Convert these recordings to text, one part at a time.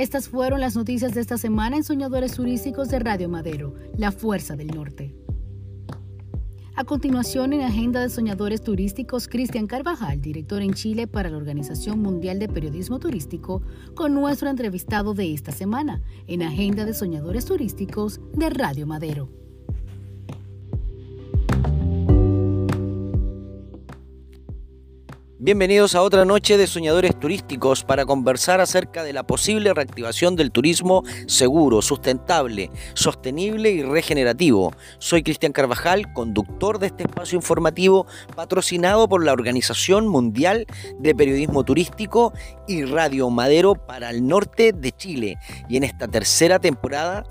Estas fueron las noticias de esta semana en Soñadores Turísticos de Radio Madero, La Fuerza del Norte. A continuación, en Agenda de Soñadores Turísticos, Cristian Carvajal, director en Chile para la Organización Mundial de Periodismo Turístico, con nuestro entrevistado de esta semana, en Agenda de Soñadores Turísticos de Radio Madero. Bienvenidos a otra noche de Soñadores Turísticos para conversar acerca de la posible reactivación del turismo seguro, sustentable, sostenible y regenerativo. Soy Cristian Carvajal, conductor de este espacio informativo patrocinado por la Organización Mundial de Periodismo Turístico y Radio Madero para el norte de Chile. Y en esta tercera temporada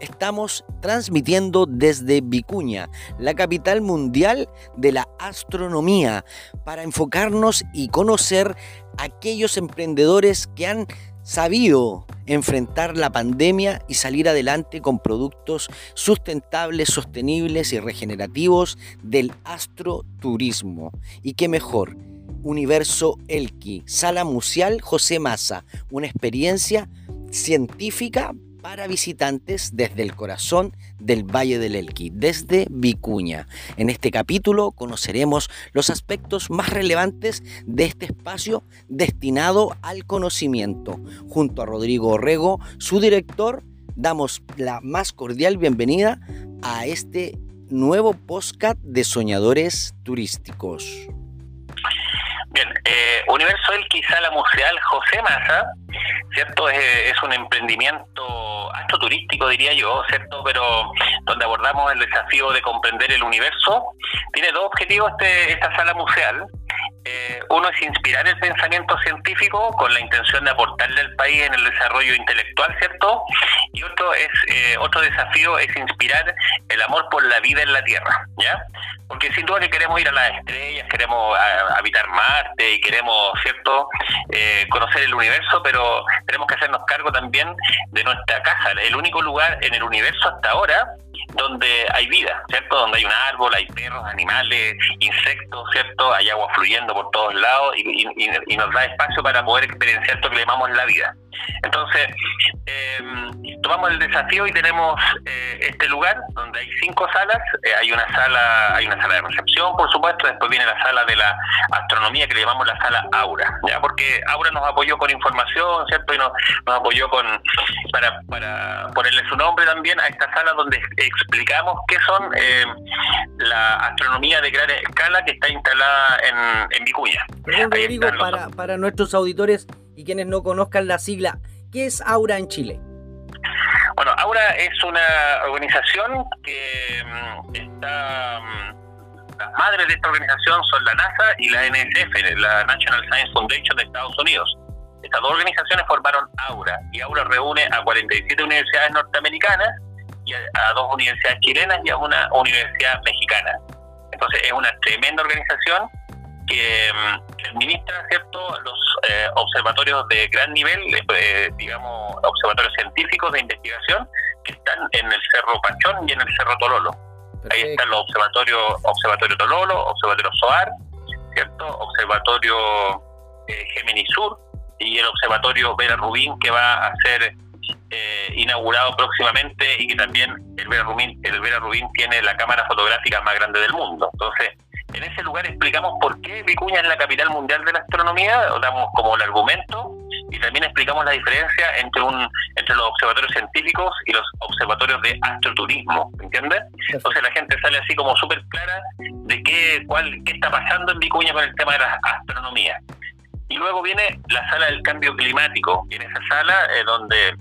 estamos transmitiendo desde Vicuña, la capital mundial de la astronomía, para enfocarnos y conocer a aquellos emprendedores que han sabido enfrentar la pandemia y salir adelante con productos sustentables, sostenibles y regenerativos del astroturismo. Y qué mejor, Universo Elqui, Sala Museal José Maza, una experiencia científica para visitantes desde el corazón del Valle del Elqui, desde Vicuña. En este capítulo conoceremos los aspectos más relevantes de este espacio destinado al conocimiento. Junto a Rodrigo Orrego, su director, damos la más cordial bienvenida a este nuevo podcast de soñadores turísticos. Bien, eh, Universo Elqui Sala Museal José Maza ¿cierto? Es, un emprendimiento astroturístico, diría yo, ¿cierto? Pero donde abordamos el desafío de comprender el universo. Tiene dos objetivos este, esta sala museal. Eh, uno es inspirar el pensamiento científico con la intención de aportarle al país en el desarrollo intelectual, ¿cierto? Y otro es eh, otro desafío es inspirar el amor por la vida en la Tierra, ¿ya? Porque sin duda que queremos ir a las estrellas, queremos habitar Marte y queremos, ¿cierto?, eh, conocer el universo, pero tenemos que hacernos cargo también de nuestra casa, el único lugar en el universo hasta ahora donde hay vida, ¿cierto? Donde hay un árbol, hay perros, animales, insectos, ¿cierto? Hay agua fluyendo por todos lados y, nos da espacio para poder experienciar lo que le llamamos la vida. Entonces, eh, tomamos el desafío y tenemos eh, este lugar donde hay cinco salas. Eh, hay una sala, hay una sala de recepción, por supuesto. Después viene la sala de la astronomía que le llamamos la sala Aura, ya porque Aura nos apoyó con información, cierto, y nos, apoyó con para, para ponerle su nombre también a esta sala donde explicamos qué son la astronomía de gran escala que está instalada en, en Vicuña. para, para nuestros auditores y quienes no conozcan la sigla, ¿qué es Aura en Chile? Bueno, Aura es una organización que mm, está... Mm, las madres de esta organización son la NASA y la NSF, la National Science Foundation de Estados Unidos. Estas dos organizaciones formaron Aura y Aura reúne a 47 universidades norteamericanas y a, dos universidades chilenas y a una universidad mexicana. Entonces es una tremenda organización que mm, administra cierto los eh, observatorios de gran nivel, eh, digamos observatorios científicos de investigación que están en el Cerro Pachón y en el Cerro Tololo. Ahí están los observatorios Observatorio Tololo, Observatorio SOAR, cierto, Observatorio eh, Gemini Sur y el Observatorio Vera Rubín que va a ser eh, inaugurado próximamente y que también el Vera Rubín, el Vera Rubín tiene la cámara fotográfica más grande del mundo. Entonces en ese lugar explicamos por qué Vicuña es la capital mundial de la astronomía, damos como el argumento y también explicamos la diferencia entre un entre los observatorios científicos y los observatorios de astroturismo, ¿entiendes? Entonces la gente sale así como súper clara de qué, cuál, qué está pasando en Vicuña con el tema de la astronomía. Y luego viene la sala del cambio climático, y en esa sala eh, donde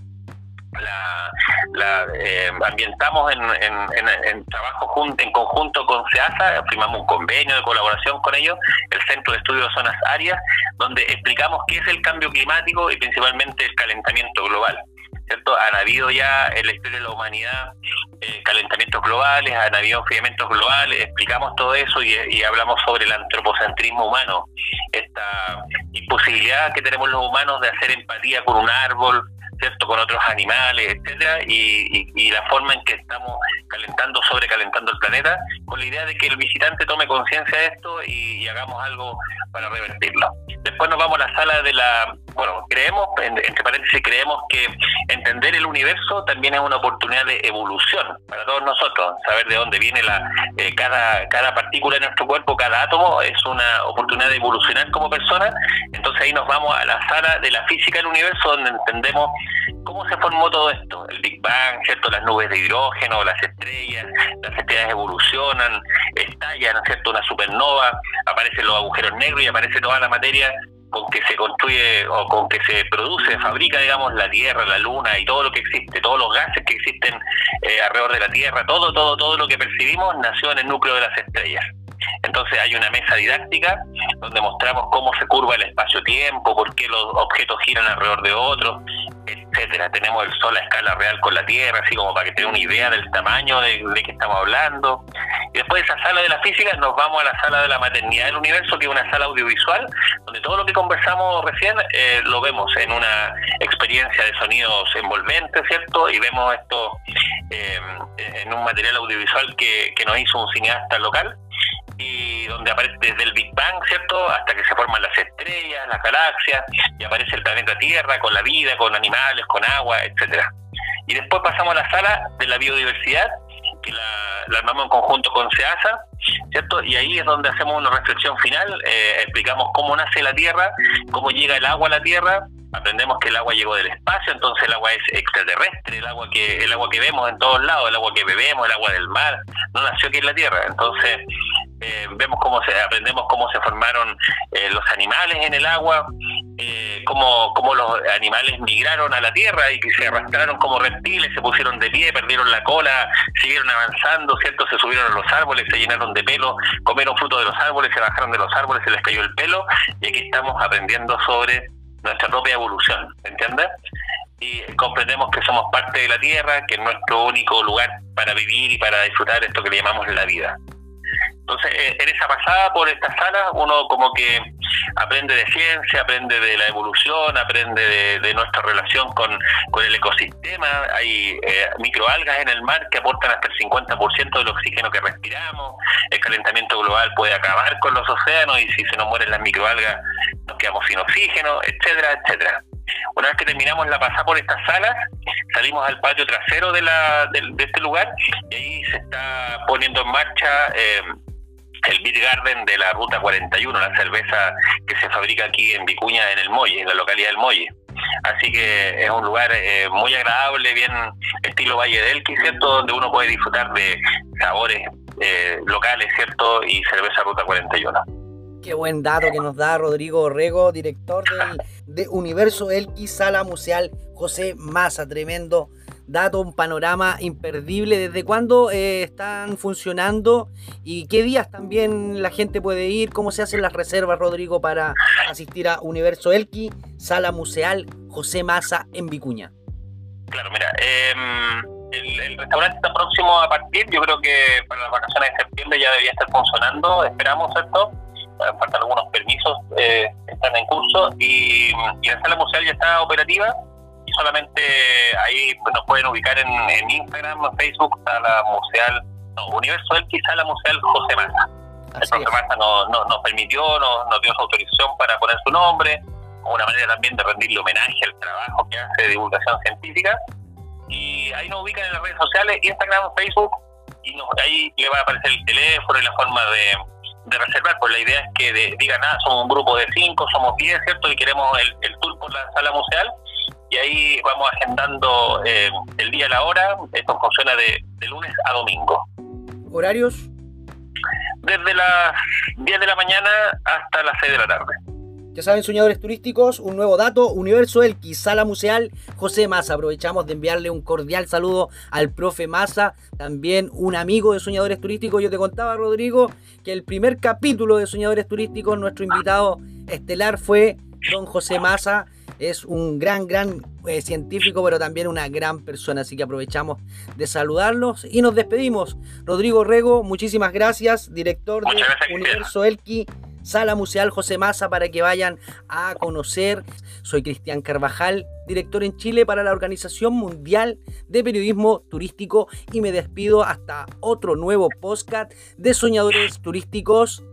la, la eh, ambientamos en, en, trabajo en conjunto con SEASA, firmamos un convenio de colaboración con ellos, el Centro de Estudios de Zonas Áreas, donde explicamos qué es el cambio climático y principalmente el calentamiento global. ¿cierto? Han habido ya en la historia de la humanidad eh, calentamientos globales, han habido enfriamientos globales, explicamos todo eso y, hablamos sobre el antropocentrismo humano, esta imposibilidad que tenemos los humanos de hacer empatía con un árbol, ¿cierto? con otros animales, etcétera, y, la forma en que estamos calentando, sobrecalentando el planeta, con la idea de que el visitante tome conciencia de esto y, hagamos algo para revertirlo. Después nos vamos a la sala de la bueno, creemos, entre paréntesis, creemos que entender el universo también es una oportunidad de evolución para todos nosotros. Saber de dónde viene la eh, cada, cada partícula de nuestro cuerpo, cada átomo, es una oportunidad de evolucionar como persona. Entonces ahí nos vamos a la sala de la física del universo, donde entendemos cómo se formó todo esto. El Big Bang, ¿cierto? Las nubes de hidrógeno, las estrellas, las estrellas evolucionan, estallan, ¿cierto? Una supernova, aparecen los agujeros negros y aparece toda la materia con que se construye o con que se produce, fabrica, digamos, la Tierra, la Luna y todo lo que existe, todos los gases que existen eh, alrededor de la Tierra, todo, todo, todo lo que percibimos nació en el núcleo de las estrellas. Entonces hay una mesa didáctica donde mostramos cómo se curva el espacio-tiempo, por qué los objetos giran alrededor de otros, etcétera. Tenemos el Sol a escala real con la Tierra, así como para que tenga una idea del tamaño de, de que estamos hablando. Y después de esa sala de la física nos vamos a la sala de la maternidad del universo, que es una sala audiovisual, donde todo lo que conversamos recién eh, lo vemos en una experiencia de sonidos envolventes, ¿cierto? Y vemos esto eh, en un material audiovisual que, que nos hizo un cineasta local y donde aparece desde el Big Bang, ¿cierto? Hasta que se forman las estrellas, las galaxias, y aparece el planeta Tierra con la vida, con animales, con agua, etcétera. Y después pasamos a la sala de la biodiversidad, que la, armamos en conjunto con SEASA, ¿cierto? Y ahí es donde hacemos una reflexión final, eh, explicamos cómo nace la Tierra, cómo llega el agua a la Tierra, aprendemos que el agua llegó del espacio, entonces el agua es extraterrestre, el agua que el agua que vemos en todos lados, el agua que bebemos, el agua del mar, no nació aquí en la Tierra. Entonces eh, vemos cómo se aprendemos cómo se formaron eh, los animales en el agua, eh, cómo, cómo los animales migraron a la Tierra y que se arrastraron como reptiles, se pusieron de pie, perdieron la cola, siguieron avanzando, cierto, se subieron a los árboles, se llenaron de pelo, comieron fruto de los árboles, se bajaron de los árboles, se les cayó el pelo y aquí estamos aprendiendo sobre nuestra propia evolución, ¿entiendes? Y comprendemos que somos parte de la Tierra, que es nuestro único lugar para vivir y para disfrutar esto que le llamamos la vida. Entonces, eh, en esa pasada por esta sala, uno como que aprende de ciencia, aprende de la evolución, aprende de, nuestra relación con, el ecosistema. Hay eh, microalgas en el mar que aportan hasta el 50% del oxígeno que respiramos. El calentamiento global puede acabar con los océanos y si se nos mueren las microalgas nos quedamos sin oxígeno, etcétera, etcétera. Una vez que terminamos la pasada por estas salas, salimos al patio trasero de, la, de, este lugar y ahí se está poniendo en marcha eh, el Beer Garden de la Ruta 41, la cerveza que se fabrica aquí en Vicuña, en el Molle, en la localidad del Molle. Así que es un lugar eh, muy agradable, bien estilo Valle del Elqui, ¿cierto? Donde uno puede disfrutar de sabores eh, locales, ¿cierto? Y cerveza Ruta 41. Qué buen dato que nos da Rodrigo Orrego, director de Universo Elqui, Sala Museal José Maza, tremendo dato, un panorama imperdible. ¿Desde cuándo eh, están funcionando y qué días también la gente puede ir? ¿Cómo se hacen las reservas, Rodrigo, para asistir a Universo Elqui, Sala Museal José Maza en Vicuña? Claro, mira, em, el, restaurante está próximo a partir, yo creo que para las vacaciones de septiembre ya debería estar funcionando, esperamos esto, faltan algunos permisos eh, están en curso y la sala museal ya está operativa solamente ahí nos pueden ubicar en, Instagram, en Facebook, Sala Museal, no, Universo Elqui, Sala Museal José Maza. el José Maza nos, nos, permitió, nos, nos, dio su autorización para poner su nombre, una manera también de rendirle homenaje al trabajo que hace de divulgación científica. Y ahí nos ubican en las redes sociales, Instagram, Facebook, y ahí le va a aparecer el teléfono y la forma de, reservar. Pues la idea es que digan, ah, somos un grupo de cinco, somos diez, ¿cierto? Y queremos el, el tour por la sala museal y ahí vamos agendando eh, el día y la hora. Esto funciona de, de, lunes a domingo. ¿Horarios? Desde las 10 de la mañana hasta las 6 de la tarde. Ya saben, soñadores turísticos, un nuevo dato, Universo Elqui, Sala Museal, José Massa. Aprovechamos de enviarle un cordial saludo al profe Massa, también un amigo de Soñadores Turísticos. Yo te contaba, Rodrigo, que el primer capítulo de Soñadores Turísticos, nuestro invitado estelar fue don José Massa, es un gran, gran eh, científico, pero también una gran persona. Así que aprovechamos de saludarlos y nos despedimos. Rodrigo Rego, muchísimas gracias, director de Universo Elqui. Sala Museal José Maza para que vayan a conocer. Soy Cristian Carvajal, director en Chile para la Organización Mundial de Periodismo Turístico y me despido hasta otro nuevo podcast de Soñadores Turísticos